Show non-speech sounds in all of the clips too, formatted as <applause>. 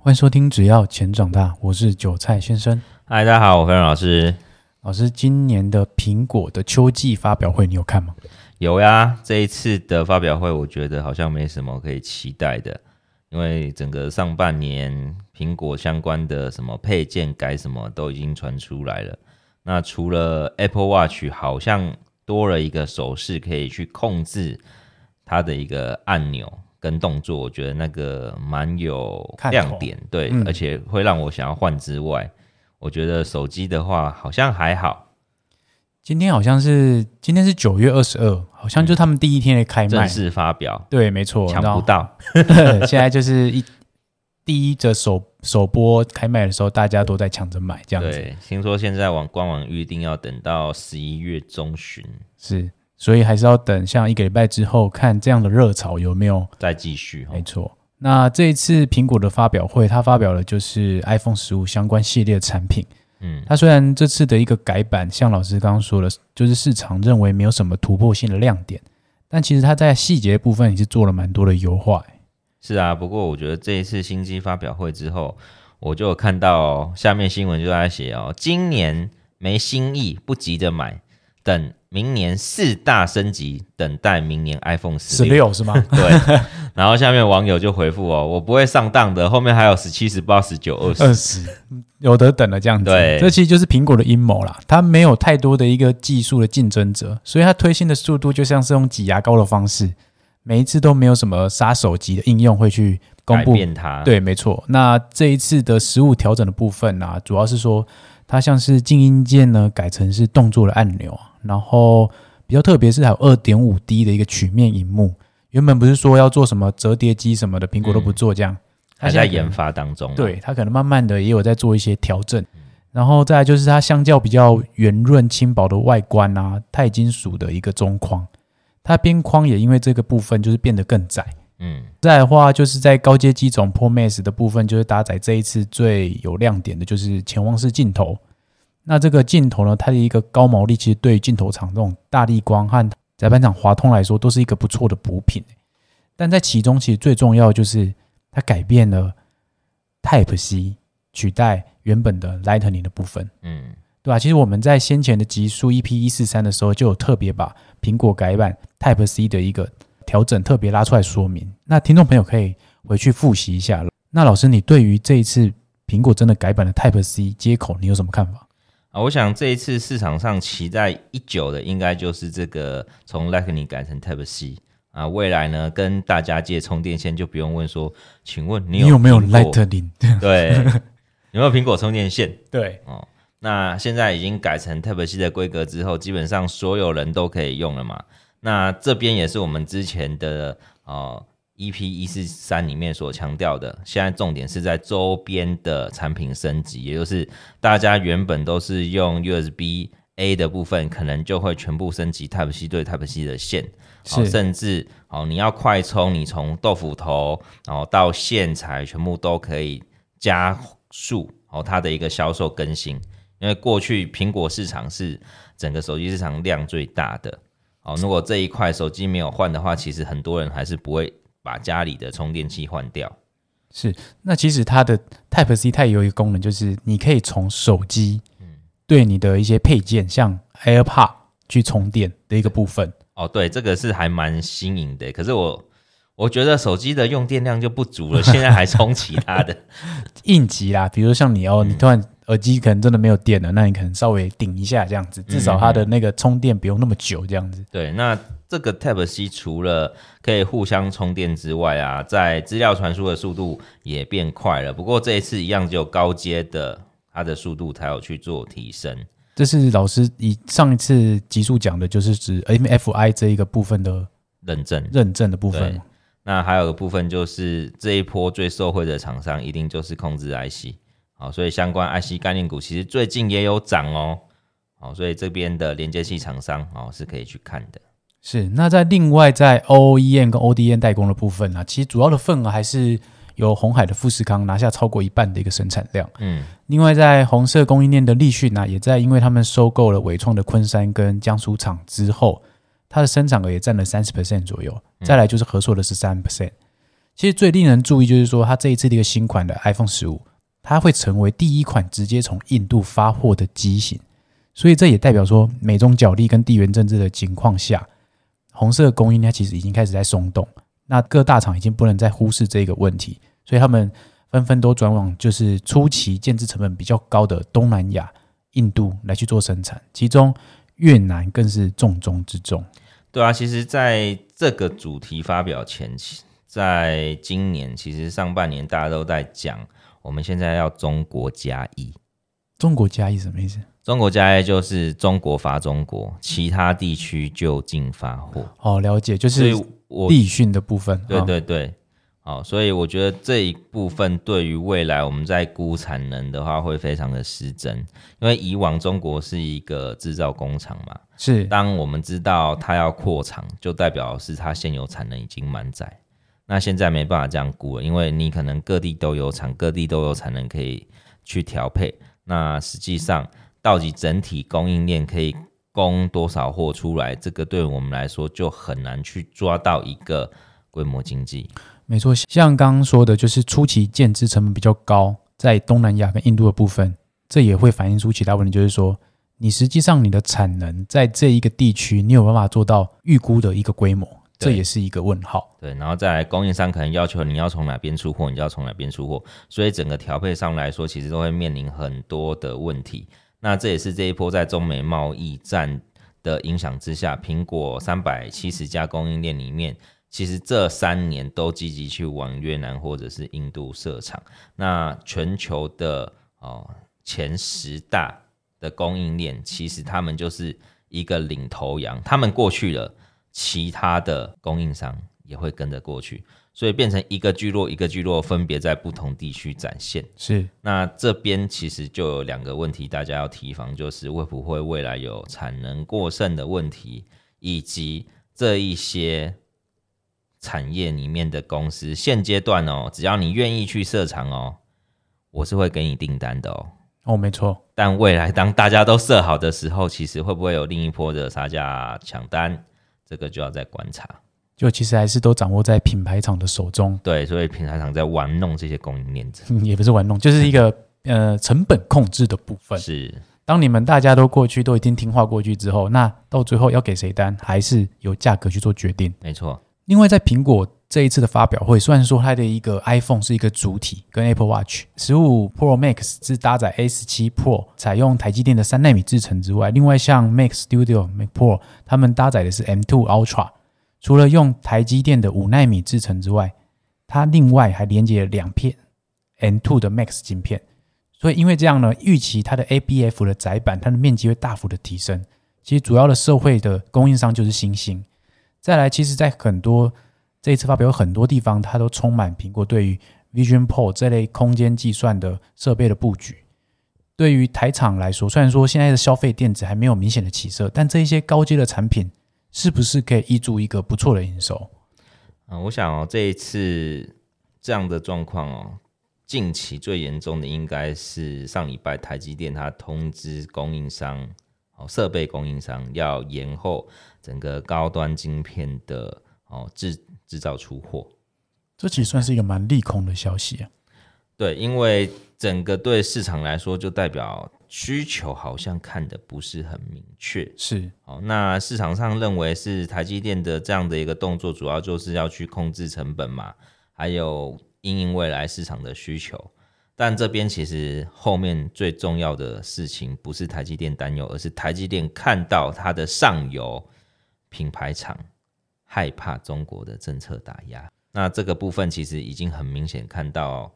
欢迎收听，只要钱长大，我是韭菜先生。嗨，大家好，我是老师。老师，今年的苹果的秋季发表会，你有看吗？有呀，这一次的发表会，我觉得好像没什么可以期待的，因为整个上半年苹果相关的什么配件改什么都已经传出来了。那除了 Apple Watch，好像多了一个手势可以去控制它的一个按钮。跟动作，我觉得那个蛮有亮点，对，嗯、而且会让我想要换之外，我觉得手机的话好像还好。今天好像是今天是九月二十二，好像就是他们第一天的开卖正式发表，对，没错，抢不到。<laughs> 现在就是一第一的首首播开卖的时候，大家都在抢着买，这样子。对，听说现在网官网预定要等到十一月中旬，是。所以还是要等像一个礼拜之后，看这样的热潮有没有再继续。没错，那这一次苹果的发表会，它发表了就是 iPhone 十五相关系列的产品。嗯，它虽然这次的一个改版，像老师刚刚说的，就是市场认为没有什么突破性的亮点，但其实它在细节部分也是做了蛮多的优化。是啊，不过我觉得这一次新机发表会之后，我就有看到下面新闻就在写哦，今年没新意，不急着买。等明年四大升级，等待明年 iPhone 十六是吗？<laughs> 对。然后下面网友就回复哦，我不会上当的，后面还有十七、十八、十九、二十，二十有的等了这样子。对，这其实就是苹果的阴谋啦。它没有太多的一个技术的竞争者，所以它推新的速度就像是用挤牙膏的方式，每一次都没有什么杀手级的应用会去公布它。对，没错。那这一次的实物调整的部分啊，主要是说它像是静音键呢，改成是动作的按钮。然后比较特别是还有二点五 D 的一个曲面荧幕，原本不是说要做什么折叠机什么的，苹果都不做这样，还在研发当中。对，它可能慢慢的也有在做一些调整。然后再来就是它相较比较圆润轻薄的外观啊，钛金属的一个中框，它边框也因为这个部分就是变得更窄。嗯，再来的话就是在高阶机种 Pro Max 的部分，就是搭载这一次最有亮点的就是潜望式镜头。那这个镜头呢，它的一个高毛利，其实对于镜头厂这种大力光和载板厂华通来说，都是一个不错的补品。但在其中，其实最重要的就是它改变了 Type C 取代原本的 Lightning 的部分。嗯，对吧？其实我们在先前的集数 EP 一四三的时候，就有特别把苹果改版 Type C 的一个调整特别拉出来说明。那听众朋友可以回去复习一下。那老师，你对于这一次苹果真的改版的 Type C 接口，你有什么看法？啊，我想这一次市场上期待已久的，应该就是这个从 Lightning 改成 Type C 啊。未来呢，跟大家借充电线就不用问说，请问你有，你有没有 Lightning？对，<laughs> 有没有苹果充电线？对，哦，那现在已经改成 Type C 的规格之后，基本上所有人都可以用了嘛。那这边也是我们之前的哦。EP 一四三里面所强调的，现在重点是在周边的产品升级，也就是大家原本都是用 USB A 的部分，可能就会全部升级 Type C 对 Type C 的线，好，甚至好你要快充，你从豆腐头然后到线材，全部都可以加速哦它的一个销售更新，因为过去苹果市场是整个手机市场量最大的，哦，如果这一块手机没有换的话，其实很多人还是不会。把家里的充电器换掉，是。那其实它的 Type C 它也有一个功能，就是你可以从手机对你的一些配件，像 AirPod 去充电的一个部分。哦，对，这个是还蛮新颖的。可是我我觉得手机的用电量就不足了，现在还充其他的 <laughs> 应急啦，比如像你哦，你突然耳机可能真的没有电了，那你可能稍微顶一下这样子，至少它的那个充电不用那么久这样子。对，那。这个 Type C 除了可以互相充电之外啊，在资料传输的速度也变快了。不过这一次一样只有高阶的，它的速度才有去做提升。这是老师以上一次集数讲的，就是指 MFI 这一个部分的认证认证的部分。那还有个部分就是这一波最受惠的厂商，一定就是控制 IC。好，所以相关 IC 概念股其实最近也有涨哦。好，所以这边的连接器厂商哦是可以去看的。是，那在另外在 OEM 跟 ODM 代工的部分呢、啊，其实主要的份额还是由红海的富士康拿下超过一半的一个生产量。嗯，另外在红色供应链的立讯呢，也在因为他们收购了伟创的昆山跟江苏厂之后，它的生产额也占了三十 percent 左右。再来就是合作的十三 percent。其实最令人注意就是说，它这一次的一个新款的 iPhone 十五，它会成为第一款直接从印度发货的机型，所以这也代表说，美中角力跟地缘政治的情况下，红色供应链其实已经开始在松动。那各大厂已经不能再忽视这个问题，所以他们纷纷都转往就是初期建制成本比较高的东南亚、印度来去做生产，其中越南更是重中之重。对啊，其实在这个主题发表前期，在今年其实上半年大家都在讲，我们现在要中国加一。中国加一什么意思？中国加一就是中国罚中国，其他地区就近发货。哦，了解，就是。我立讯的部分，对对对，好，所以我觉得这一部分对于未来我们在估产能的话会非常的失真，因为以往中国是一个制造工厂嘛，是，当我们知道它要扩厂，就代表是它现有产能已经满载，那现在没办法这样估了，因为你可能各地都有产，各地都有产能可以去调配，那实际上到底整体供应链可以。供多少货出来，这个对我们来说就很难去抓到一个规模经济。没错，像刚刚说的，就是初期建资成本比较高，在东南亚跟印度的部分，这也会反映出其他问题，就是说，你实际上你的产能在这一个地区，你有办法做到预估的一个规模，这也是一个问号。对，然后再来供应商可能要求你要从哪边出货，你就要从哪边出货，所以整个调配上来说，其实都会面临很多的问题。那这也是这一波在中美贸易战的影响之下，苹果三百七十家供应链里面，其实这三年都积极去往越南或者是印度设厂。那全球的哦前十大的供应链，其实他们就是一个领头羊，他们过去了，其他的供应商也会跟着过去。所以变成一个聚落一个聚落，分别在不同地区展现。是，那这边其实就有两个问题，大家要提防，就是会不会未来有产能过剩的问题，以及这一些产业里面的公司，现阶段哦，只要你愿意去设厂哦，我是会给你订单的哦。哦，没错。但未来当大家都设好的时候，其实会不会有另一波的杀价抢单，这个就要再观察。就其实还是都掌握在品牌厂的手中，对，所以品牌厂在玩弄这些供应链者，<laughs> 也不是玩弄，就是一个 <laughs> 呃成本控制的部分。是，当你们大家都过去都已经听话过去之后，那到最后要给谁单，还是由价格去做决定。没错。另外，在苹果这一次的发表会，虽然说它的一个 iPhone 是一个主体，跟 Apple Watch 十五 Pro Max 是搭载 A 十七 Pro，采用台积电的三纳米制程之外，另外像 Mac Studio、Mac Pro，他们搭载的是 M2 Ultra。除了用台积电的五纳米制程之外，它另外还连接了两片 M2 的 Max 晶片，所以因为这样呢，预期它的 ABF 的载板，它的面积会大幅的提升。其实主要的受惠的供应商就是欣兴。再来，其实在很多这一次发表有很多地方，它都充满苹果对于 Vision Pro 这类空间计算的设备的布局。对于台厂来说，虽然说现在的消费电子还没有明显的起色，但这一些高阶的产品。是不是可以挹注一个不错的营收？啊，我想哦，这一次这样的状况哦，近期最严重的应该是上礼拜台积电它通知供应商哦，设备供应商要延后整个高端晶片的哦制制造出货，这其实算是一个蛮利空的消息啊。对，因为整个对市场来说，就代表需求好像看的不是很明确。是，哦，那市场上认为是台积电的这样的一个动作，主要就是要去控制成本嘛，还有因应未来市场的需求。但这边其实后面最重要的事情，不是台积电担忧，而是台积电看到它的上游品牌厂害怕中国的政策打压。那这个部分其实已经很明显看到。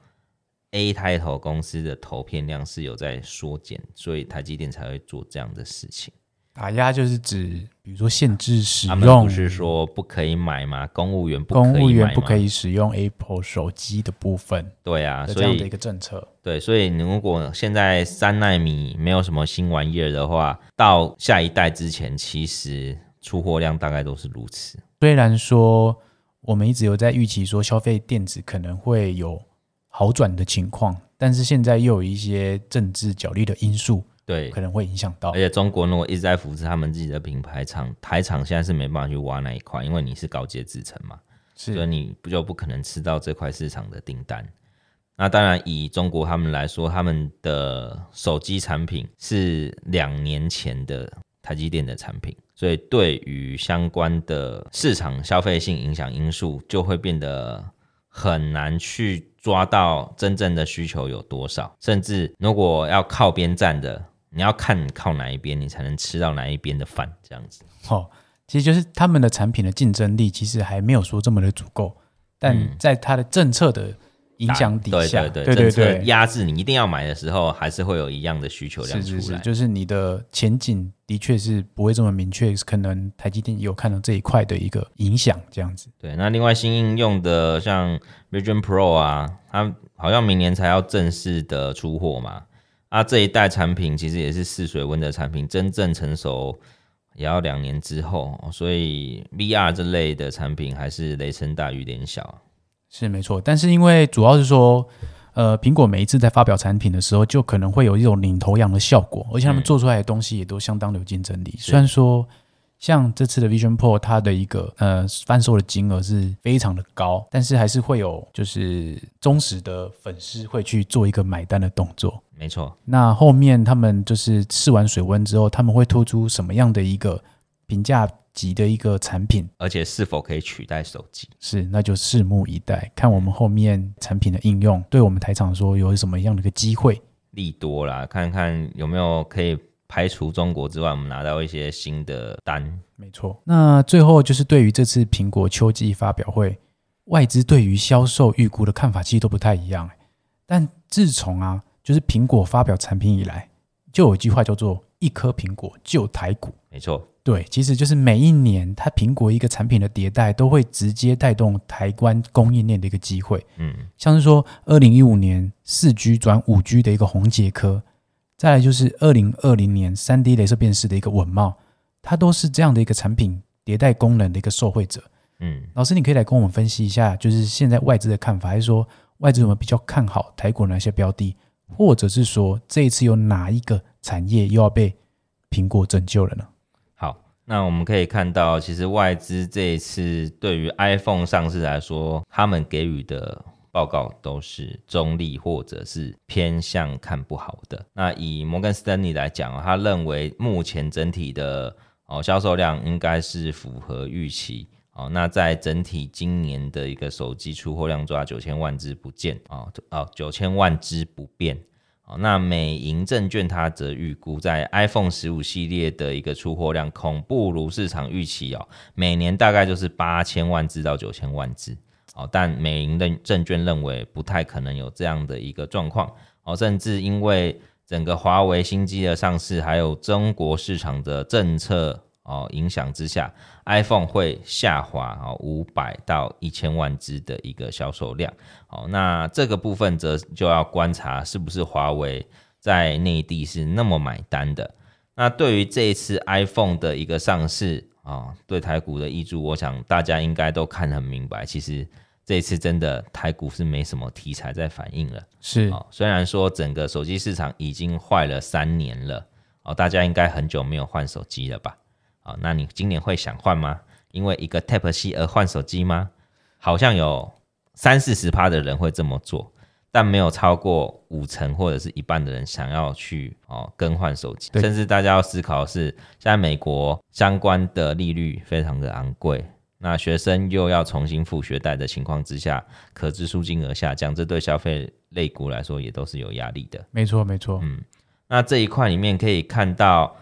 A 开头公司的投片量是有在缩减，所以台积电才会做这样的事情。打压就是指，比如说限制使用，他们不是说不可以买吗？公务员不可以买？公务员不可以使用 Apple 手机的部分。对啊，这样的一个政策。对，所以你如果现在三纳米没有什么新玩意儿的话，到下一代之前，其实出货量大概都是如此。虽然说我们一直有在预期说消费电子可能会有。好转的情况，但是现在又有一些政治角力的因素，对，可能会影响到。而且中国如果一直在扶持他们自己的品牌厂，台厂现在是没办法去挖那一块，因为你是高阶制程嘛。是所以你不就不可能吃到这块市场的订单。那当然，以中国他们来说，他们的手机产品是两年前的台积电的产品，所以对于相关的市场消费性影响因素，就会变得很难去抓到真正的需求有多少。甚至如果要靠边站的，你要看你靠哪一边，你才能吃到哪一边的饭，这样子。哦，其实就是他们的产品的竞争力其实还没有说这么的足够，但在它的政策的。影响底下，对对对，政策压制你一定要买的时候，还是会有一样的需求量出来。是是是，就是你的前景的确是不会这么明确，可能台积电有看到这一块的一个影响，这样子。对，那另外新应用的像 Vision Pro 啊，它好像明年才要正式的出货嘛。啊，这一代产品其实也是试水温的产品，真正成熟也要两年之后，所以 VR 这类的产品还是雷声大雨点小。是没错，但是因为主要是说，呃，苹果每一次在发表产品的时候，就可能会有一种领头羊的效果，而且他们做出来的东西也都相当有竞争力。嗯、虽然说，像这次的 Vision Pro，它的一个呃贩售的金额是非常的高，但是还是会有就是忠实的粉丝会去做一个买单的动作。没错，那后面他们就是试完水温之后，他们会推出什么样的一个评价级的一个产品，而且是否可以取代手机，是那就拭目以待，看我们后面产品的应用，对我们台厂说有什么样的一个机会，利多啦，看看有没有可以排除中国之外，我们拿到一些新的单。没错，那最后就是对于这次苹果秋季发表会，外资对于销售预估的看法其实都不太一样。但自从啊，就是苹果发表产品以来，就有一句话叫做“一颗苹果救台股”。没错。对，其实就是每一年，它苹果一个产品的迭代，都会直接带动台湾供应链的一个机会。嗯，像是说二零一五年四 G 转五 G 的一个红杰科，再来就是二零二零年三 D 镭射辨识的一个稳茂，它都是这样的一个产品迭代功能的一个受惠者。嗯，老师，你可以来跟我们分析一下，就是现在外资的看法，还是说外资有没有比较看好台股哪些标的，或者是说这一次有哪一个产业又要被苹果拯救了呢？那我们可以看到，其实外资这一次对于 iPhone 上市来说，他们给予的报告都是中立或者是偏向看不好的。那以摩根斯丹利来讲，他认为目前整体的哦销售量应该是符合预期哦。那在整体今年的一个手机出货量抓九千万只不变哦哦九千万只不变。那美银证券它则预估，在 iPhone 十五系列的一个出货量恐不如市场预期哦，每年大概就是八千万只到九千万只哦，但美银的证券认为不太可能有这样的一个状况哦，甚至因为整个华为新机的上市，还有中国市场的政策。哦，影响之下，iPhone 会下滑哦，五百到一千万只的一个销售量。哦，那这个部分则就要观察是不是华为在内地是那么买单的。那对于这一次 iPhone 的一个上市啊，哦，对台股的挹注，我想大家应该都看得很明白。其实这一次真的台股是没什么题材在反应了。是，哦，虽然说整个手机市场已经坏了三年了，哦，大家应该很久没有换手机了吧？啊，那你今年会想换吗？因为一个 Type C 而换手机吗？好像有三四十趴的人会这么做，但没有超过五成或者是一半的人想要去哦更换手机。甚至大家要思考的是，现在美国相关的利率非常的昂贵，那学生又要重新付学贷的情况之下，可支出金额下降，这对消费类股来说也都是有压力的。没错，没错。嗯，那这一块里面可以看到。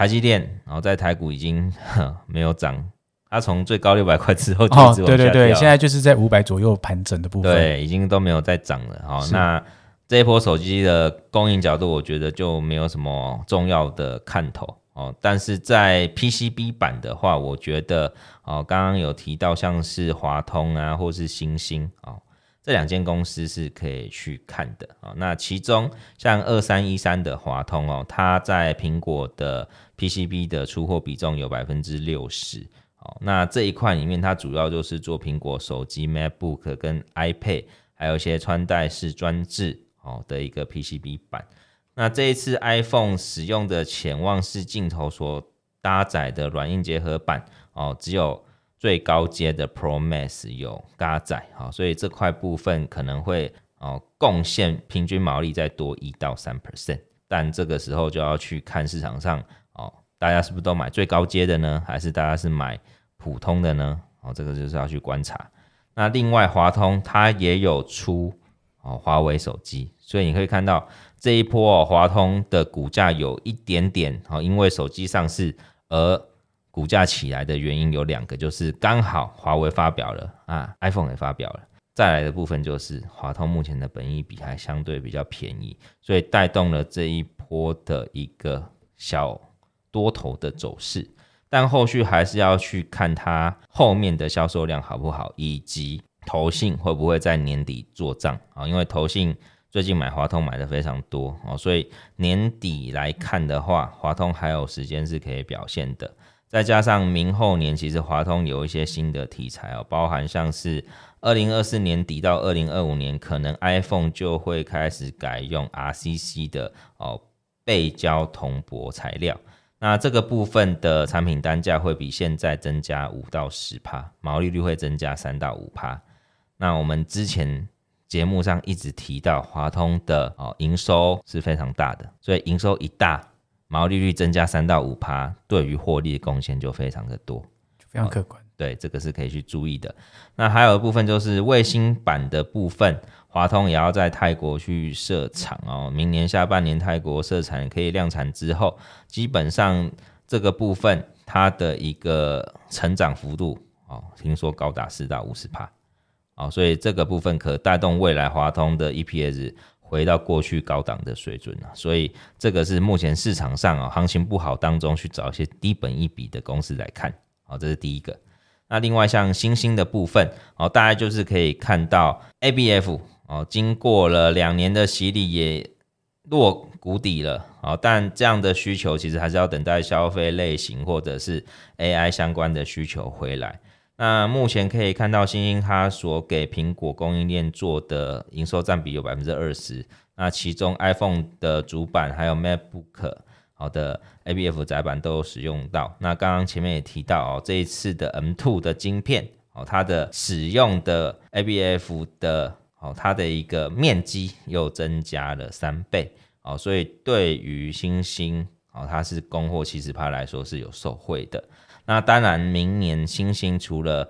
台积电，然后在台股已经 <laughs> 没有涨，它从最高六百块之后就一直往下掉。对对对，现在就是在五百左右盘整的部分，对，已经都没有再涨了。好，那这一波手机的供应角度，我觉得就没有什么重要的看头哦。但是在 PCB 版的话，我觉得哦，刚刚有提到像是华通啊，或是欣兴啊。这两间公司是可以去看的啊。那其中像二三一三的华通哦，它在苹果的 PCB 的出货比重有百分之六十哦。那这一块里面，它主要就是做苹果手机、MacBook 跟 iPad，还有一些穿戴式装置哦的一个 PCB 板。那这一次 iPhone 使用的潜望式镜头所搭载的软硬结合板哦，只有最高阶的 Pro Max 有嘎仔，好，所以这块部分可能会哦贡献平均毛利再多一到三 percent，但这个时候就要去看市场上哦，大家是不是都买最高阶的呢？还是大家是买普通的呢？哦，这个就是要去观察。那另外华通它也有出哦华为手机，所以你可以看到这一波哦华通的股价有一点点哦，因为手机上市而。股价起来的原因有两个，就是刚好华为发表了啊，iPhone 也发表了。再来的部分就是华通目前的本益比还相对比较便宜，所以带动了这一波的一个小多头的走势。但后续还是要去看它后面的销售量好不好，以及投信会不会在年底做账啊？因为投信最近买华通买的非常多哦，所以年底来看的话，华通还有时间是可以表现的。再加上明后年，其实华通有一些新的题材哦，包含像是二零二四年底到二零二五年，可能 iPhone 就会开始改用 RCC 的哦背胶铜箔材料，那这个部分的产品单价会比现在增加五到十趴，毛利率会增加三到五趴。那我们之前节目上一直提到华通的哦营收是非常大的，所以营收一大。毛利率增加三到五趴，对于获利的贡献就非常的多，非常可观。对，这个是可以去注意的。那还有一部分就是卫星版的部分，华通也要在泰国去设厂哦。明年下半年泰国设厂可以量产之后，基本上这个部分它的一个成长幅度哦，听说高达四到五十趴哦，所以这个部分可带动未来华通的 EPS。回到过去高档的水准了，所以这个是目前市场上啊行情不好当中去找一些低本益比的公司来看，好，这是第一个。那另外像新兴的部分，哦，大概就是可以看到 ABF 哦，经过了两年的洗礼也落谷底了，哦，但这样的需求其实还是要等待消费类型或者是 AI 相关的需求回来。那目前可以看到，星星它所给苹果供应链做的营收占比有百分之二十。那其中 iPhone 的主板还有 MacBook 好的 ABF 载板都有使用到。那刚刚前面也提到哦，这一次的 M2 的晶片哦，它的使用的 ABF 的哦，它的一个面积又增加了三倍哦，所以对于星星哦，它是供货七十趴来说是有受惠的。那当然，明年欣兴除了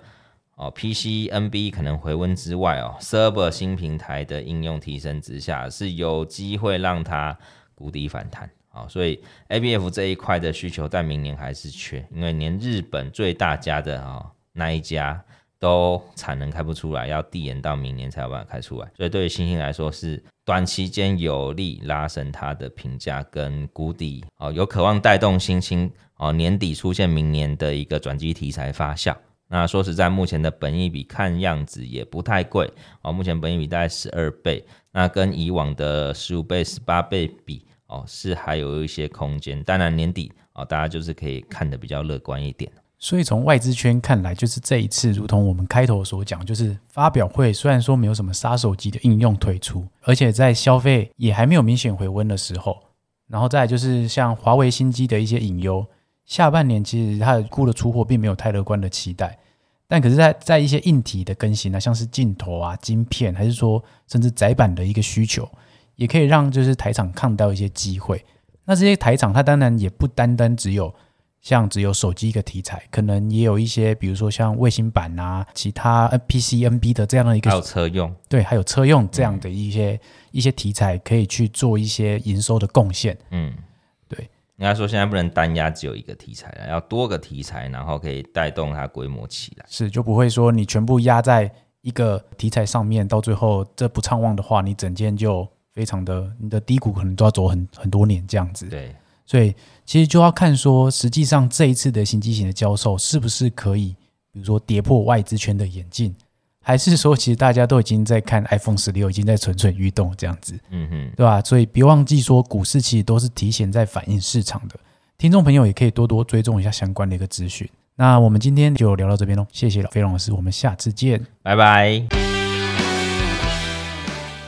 哦 PC NB 可能回温之外哦，Server 新平台的应用提升之下，是有机会让它谷底反弹啊。所以 ABF 这一块的需求在明年还是缺，因为连日本最大家的啊那一家都产能开不出来，要递延到明年才有办法开出来。所以对于欣兴来说，是短期间有利拉升它的评价跟谷底哦，有渴望带动欣兴。哦，年底出现明年的一个转机题材发酵。那说实在，目前的本益比看样子也不太贵。哦，目前本益比大概十二倍，那跟以往的十五倍、十八倍比，哦，是还有一些空间。当然年底哦，大家就是可以看得比较乐观一点。所以从外资圈看来，就是这一次，如同我们开头所讲，就是发表会虽然说没有什么杀手级的应用推出，而且在消费也还没有明显回温的时候，然后再就是像华为新机的一些隐忧。下半年其实它的估的出货并没有太乐观的期待，但可是在，在在一些硬体的更新啊，像是镜头啊、晶片，还是说甚至窄板的一个需求，也可以让就是台厂看到一些机会。那这些台厂它当然也不单单只有像只有手机一个题材，可能也有一些，比如说像卫星板啊、其他 PC、NB 的这样的一个，还有车用，对，还有车用这样的一些、嗯、一些题材，可以去做一些营收的贡献，嗯。应该说，现在不能单压只有一个题材了，要多个题材，然后可以带动它规模起来。是，就不会说你全部压在一个题材上面，到最后这不畅旺的话，你整件就非常的，你的低谷可能都要走很很多年这样子。对，所以其实就要看说，实际上这一次的新机型的教授是不是可以，比如说跌破外资圈的眼镜。还是说，其实大家都已经在看 iPhone 十六，已经在蠢蠢欲动这样子，嗯哼，对吧？所以别忘记说，股市其实都是提前在反映市场的。听众朋友也可以多多追踪一下相关的一个资讯。那我们今天就聊到这边喽，谢谢老飞龙老师，我们下次见，拜拜。